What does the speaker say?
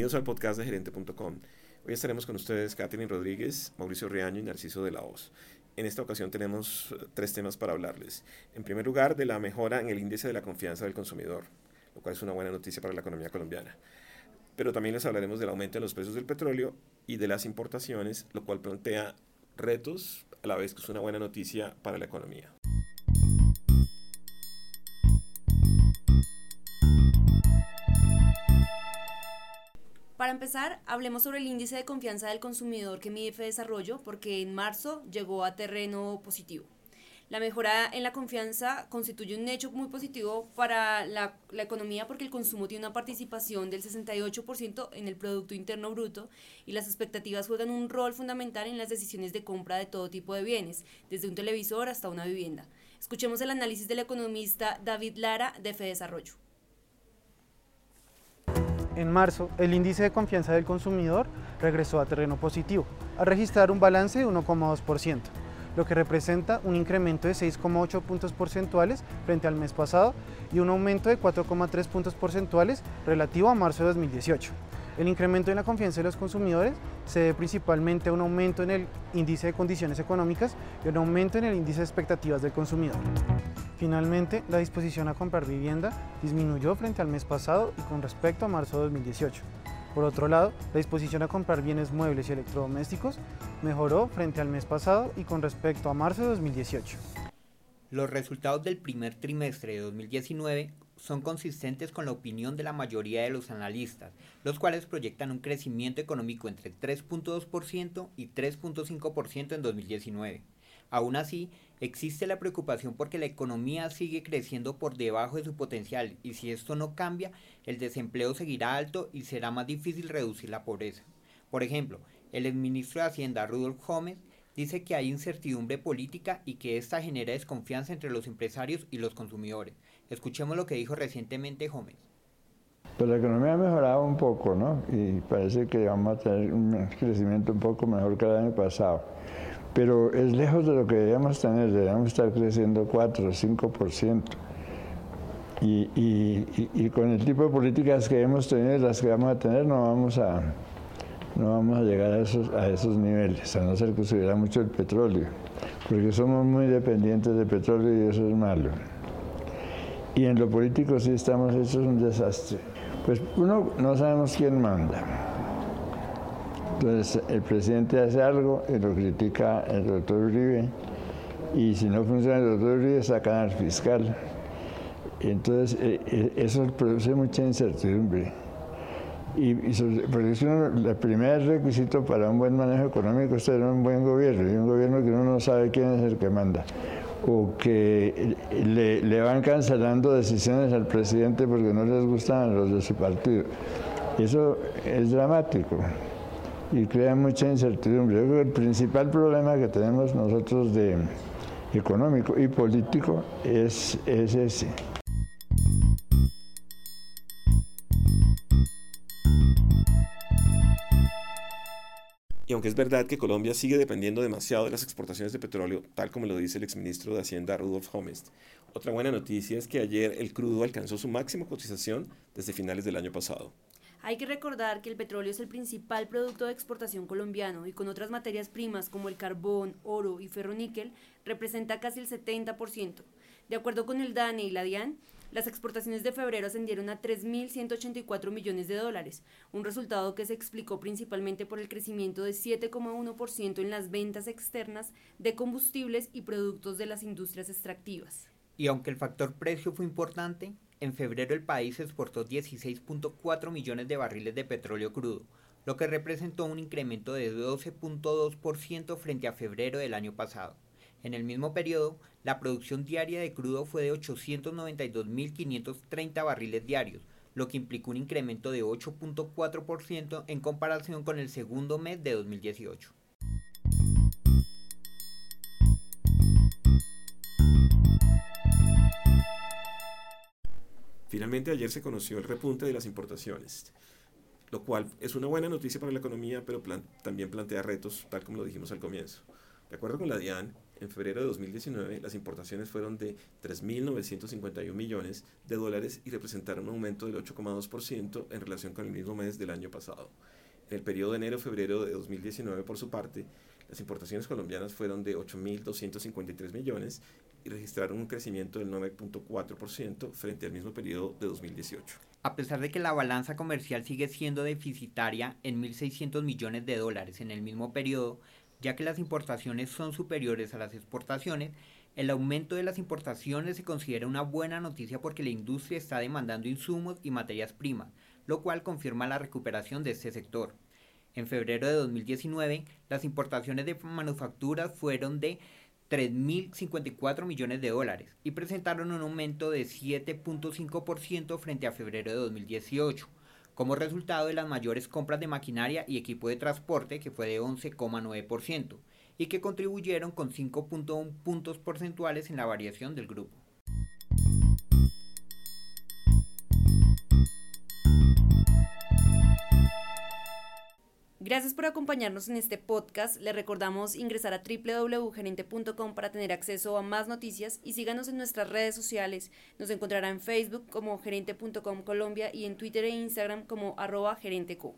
Bienvenidos al podcast de gerente.com. Hoy estaremos con ustedes Catherine Rodríguez, Mauricio Riaño y Narciso de la Hoz. En esta ocasión tenemos eh, tres temas para hablarles. En primer lugar, de la mejora en el índice de la confianza del consumidor, lo cual es una buena noticia para la economía colombiana. Pero también les hablaremos del aumento en los precios del petróleo y de las importaciones, lo cual plantea retos a la vez que es una buena noticia para la economía. Para empezar, hablemos sobre el índice de confianza del consumidor que mide Desarrollo, porque en marzo llegó a terreno positivo. La mejora en la confianza constituye un hecho muy positivo para la, economía porque el consumo tiene una participación del 68% en el Producto Interno Bruto y las expectativas juegan un rol fundamental en las decisiones de compra de todo tipo de bienes, desde un televisor hasta una vivienda. Escuchemos el análisis del economista David Lara de Desarrollo. En marzo, el índice de confianza del consumidor regresó a terreno positivo, a registrar un balance de 1,2%, lo que representa un incremento de 6,8 puntos porcentuales frente al mes pasado y un aumento de 4,3 puntos porcentuales relativo a marzo de 2018. El incremento en la confianza de los consumidores se debe principalmente a un aumento en el índice de condiciones económicas y un aumento en el índice de expectativas del consumidor. Finalmente, la disposición a comprar vivienda disminuyó frente al mes pasado y con respecto a marzo de 2018. Por otro lado, la disposición a comprar bienes muebles y electrodomésticos mejoró frente al mes pasado y con respecto a marzo de 2018. Los resultados del primer trimestre de 2019 son consistentes con la opinión de la mayoría de los analistas, los cuales proyectan un crecimiento económico entre 3.2% y 3.5% en 2019. Aún así, existe la preocupación porque la economía sigue creciendo por debajo de su potencial y si esto no cambia, el desempleo seguirá alto y será más difícil reducir la pobreza. Por ejemplo, el exministro de Hacienda Rudolf Gómez dice que hay incertidumbre política y que esta genera desconfianza entre los empresarios y los consumidores. Escuchemos lo que dijo recientemente Gómez. Pues la economía ha mejorado un poco, ¿no? Y parece que vamos a tener un crecimiento un poco mejor que el año pasado pero es lejos de lo que deberíamos tener, deberíamos estar creciendo 4 o 5%. Y, y, y, con el tipo de políticas que hemos tenido y las que vamos a tener, no vamos a, no vamos a llegar a esos, a esos niveles, a no ser que subiera mucho el petróleo, porque somos muy dependientes del petróleo y eso es malo. Y en lo político sí estamos hechos un desastre. Pues uno no sabemos quién manda. Entonces el presidente hace algo y lo critica el doctor Uribe y si no funciona el doctor Uribe sacan al fiscal. Entonces eh, eh, eso produce mucha incertidumbre. Y, porque el primer requisito para un buen manejo económico es tener un buen gobierno y un gobierno que uno no sabe quién es el que manda o que le, le van cancelando decisiones al presidente porque no les gustan los de su partido. Eso es dramático y crea mucha incertidumbre. El principal problema que tenemos nosotros de económico y político es, es ese. Y aunque es verdad que Colombia sigue dependiendo demasiado de las exportaciones de petróleo, tal como lo dice el exministro de Hacienda Rudolf Homest, otra buena noticia es que ayer el crudo alcanzó su máxima cotización desde finales del año pasado. Hay que recordar que el petróleo es el principal producto de exportación colombiano y con otras materias primas como el carbón, oro y ferroníquel representa casi el 70%. De acuerdo con el DANE y la DIAN, las exportaciones de febrero ascendieron a 3.184 millones de dólares, un resultado que se explicó principalmente por el crecimiento de 7,1% en las ventas externas de combustibles y productos de las industrias extractivas. Y aunque el factor precio fue importante, en febrero el país exportó 16.4 millones de barriles de petróleo crudo, lo que representó un incremento de 12.2% frente a febrero del año pasado. En el mismo periodo, la producción diaria de crudo fue de 892.530 barriles diarios, lo que implicó un incremento de 8.4% en comparación con el segundo mes de 2018. Finalmente ayer se conoció el repunte de las importaciones, lo cual es una buena noticia para la economía, pero también plantea retos, tal como lo dijimos al comienzo. De acuerdo con la DIAN, En febrero de 2019, las importaciones fueron de 3.951 millones de dólares y representaron un aumento del 8,2% en relación con el mismo mes del año pasado. En el periodo de enero-febrero de 2019, por su parte, las importaciones colombianas fueron de 8.253 millones y registraron un crecimiento del 9.4% frente al mismo periodo de 2018. A pesar de que la balanza comercial sigue siendo deficitaria en 1.600 millones de dólares en el mismo periodo, ya que las importaciones son superiores a las exportaciones, el aumento de las importaciones se considera una buena noticia porque la industria está demandando insumos y materias primas, lo cual confirma la recuperación de este sector. En febrero de 2019, las importaciones de manufacturas fueron de 3.054 millones de dólares y presentaron un aumento de 7.5% frente a febrero de 2018 como resultado de las mayores compras de maquinaria y equipo de transporte, que fue de 11,9%, y que contribuyeron con 5.1 puntos porcentuales en la variación del grupo. Gracias por acompañarnos en este podcast. Le recordamos ingresar a www.gerente.com para tener acceso a más noticias y síganos en nuestras redes sociales. Nos encontrará en Facebook como gerente.com Colombia y en Twitter e Instagram como arroba gerenteco.